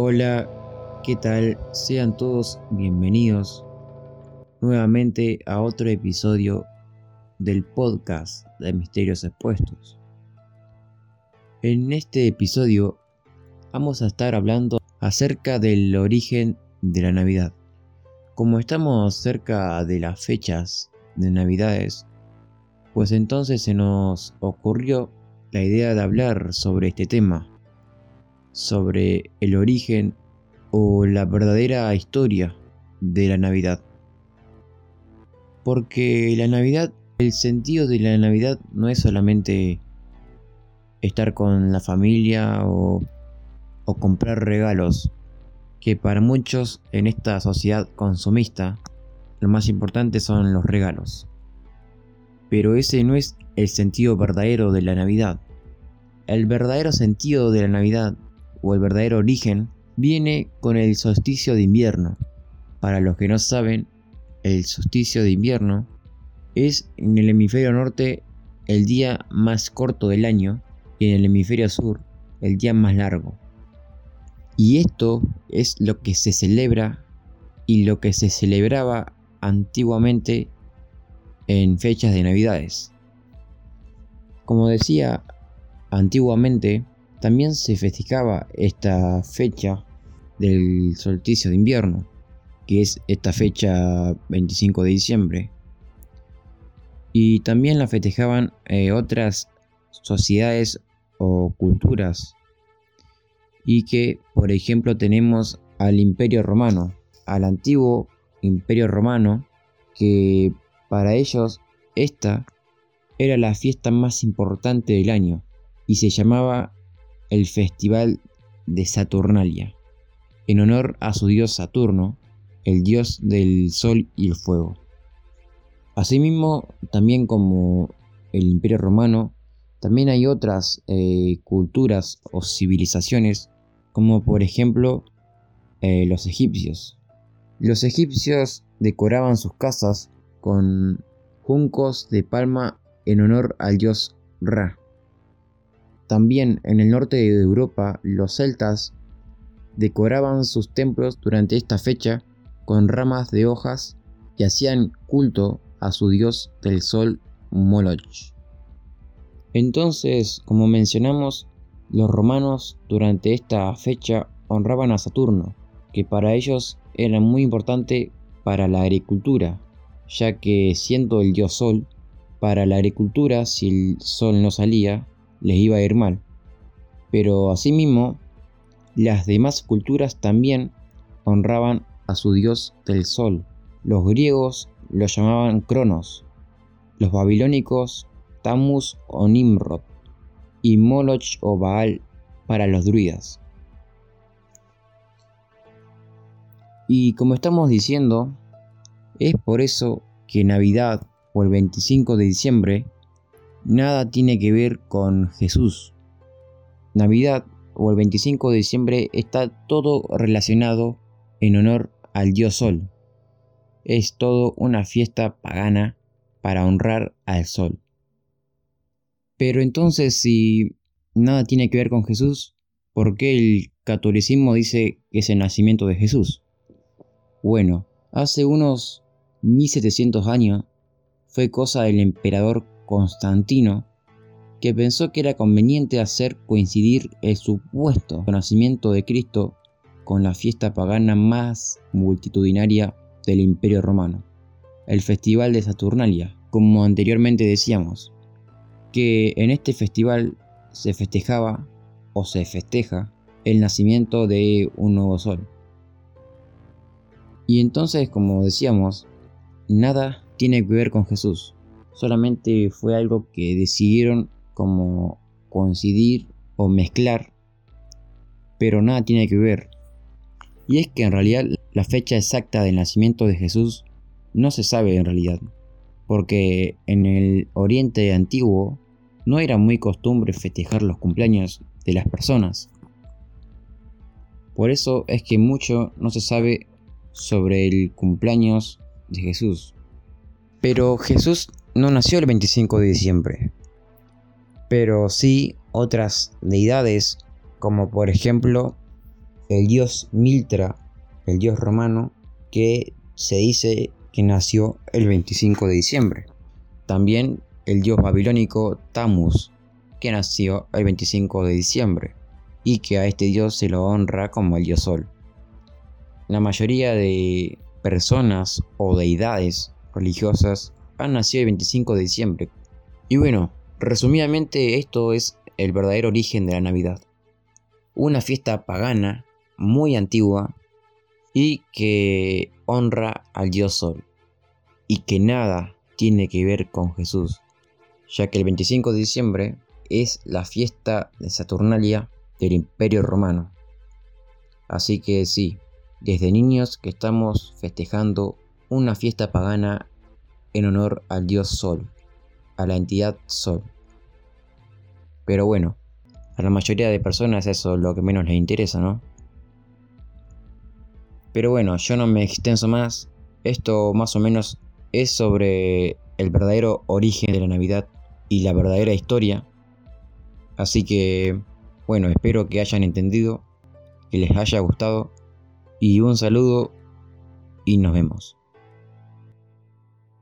Hola, ¿qué tal? Sean todos bienvenidos nuevamente a otro episodio del podcast de Misterios Expuestos. En este episodio vamos a estar hablando acerca del origen de la Navidad. Como estamos cerca de las fechas de Navidades, pues entonces se nos ocurrió la idea de hablar sobre este tema sobre el origen o la verdadera historia de la Navidad. Porque la Navidad, el sentido de la Navidad no es solamente estar con la familia o, comprar regalos, que para muchos en esta sociedad consumista lo más importante son los regalos. Pero ese no es el sentido verdadero de la Navidad. El verdadero sentido de la Navidad o el verdadero origen, viene con el solsticio de invierno. Para los que no saben, el solsticio de invierno es en el hemisferio norte el día más corto del año y en el hemisferio sur el día más largo. Y esto es lo que se celebra y lo que se celebraba antiguamente en fechas de navidades. Como decía, antiguamente también se festejaba esta fecha del solsticio de invierno, que es esta fecha 25 de diciembre. Y también la festejaban eh, otras sociedades o culturas. Y que, por ejemplo, tenemos al Imperio Romano, al antiguo Imperio Romano, que para ellos esta era la fiesta más importante del año y se llamaba el Festival de Saturnalia, en honor a su dios Saturno, el dios del sol y el fuego. Asimismo, también como el Imperio Romano, también hay otras eh, culturas o civilizaciones, como por ejemplo eh, los egipcios. Los egipcios decoraban sus casas con juncos de palma en honor al dios Ra. También en el norte de Europa los celtas decoraban sus templos durante esta fecha con ramas de hojas y hacían culto a su dios del sol Moloch. Entonces, como mencionamos, los romanos durante esta fecha honraban a Saturno, que para ellos era muy importante para la agricultura, ya que siendo el dios sol, para la agricultura si el sol no salía, les iba a ir mal. Pero asimismo, las demás culturas también honraban a su dios del sol. Los griegos lo llamaban Cronos, los babilónicos Tammuz o Nimrod y Moloch o Baal para los druidas. Y como estamos diciendo, es por eso que Navidad o el 25 de diciembre nada tiene que ver con Jesús. Navidad o el 25 de diciembre está todo relacionado en honor al dios Sol. Es todo una fiesta pagana para honrar al Sol. Pero entonces si nada tiene que ver con Jesús, ¿por qué el catolicismo dice que es el nacimiento de Jesús? Bueno, hace unos 1700 años fue cosa del emperador Constantino, que pensó que era conveniente hacer coincidir el supuesto nacimiento de Cristo con la fiesta pagana más multitudinaria del Imperio Romano, el Festival de Saturnalia, como anteriormente decíamos, que en este festival se festejaba o se festeja el nacimiento de un nuevo sol. Y entonces, como decíamos, nada tiene que ver con Jesús solamente fue algo que decidieron como coincidir o mezclar, pero nada tiene que ver. Y es que en realidad la fecha exacta del nacimiento de Jesús no se sabe en realidad, porque en el Oriente antiguo no era muy costumbre festejar los cumpleaños de las personas. Por eso es que mucho no se sabe sobre el cumpleaños de Jesús. Pero Jesús no nació el 25 de diciembre, pero sí otras deidades como por ejemplo el dios Miltra, el dios romano, que se dice que nació el 25 de diciembre. También el dios babilónico Tammuz, que nació el 25 de diciembre, y que a este dios se lo honra como el dios sol. La mayoría de personas o deidades religiosas han nacido el 25 de diciembre. Y bueno, resumidamente esto es el verdadero origen de la Navidad. Una fiesta pagana muy antigua y que honra al dios Sol y que nada tiene que ver con Jesús, ya que el 25 de diciembre es la fiesta de Saturnalia del Imperio Romano. Así que sí, desde niños que estamos festejando una fiesta pagana en honor al dios Sol, a la entidad Sol. Pero bueno, a la mayoría de personas eso es lo que menos les interesa, ¿no? Pero bueno, yo no me extenso más. Esto más o menos es sobre el verdadero origen de la Navidad y la verdadera historia. Así que, bueno, espero que hayan entendido, que les haya gustado. Y un saludo y nos vemos.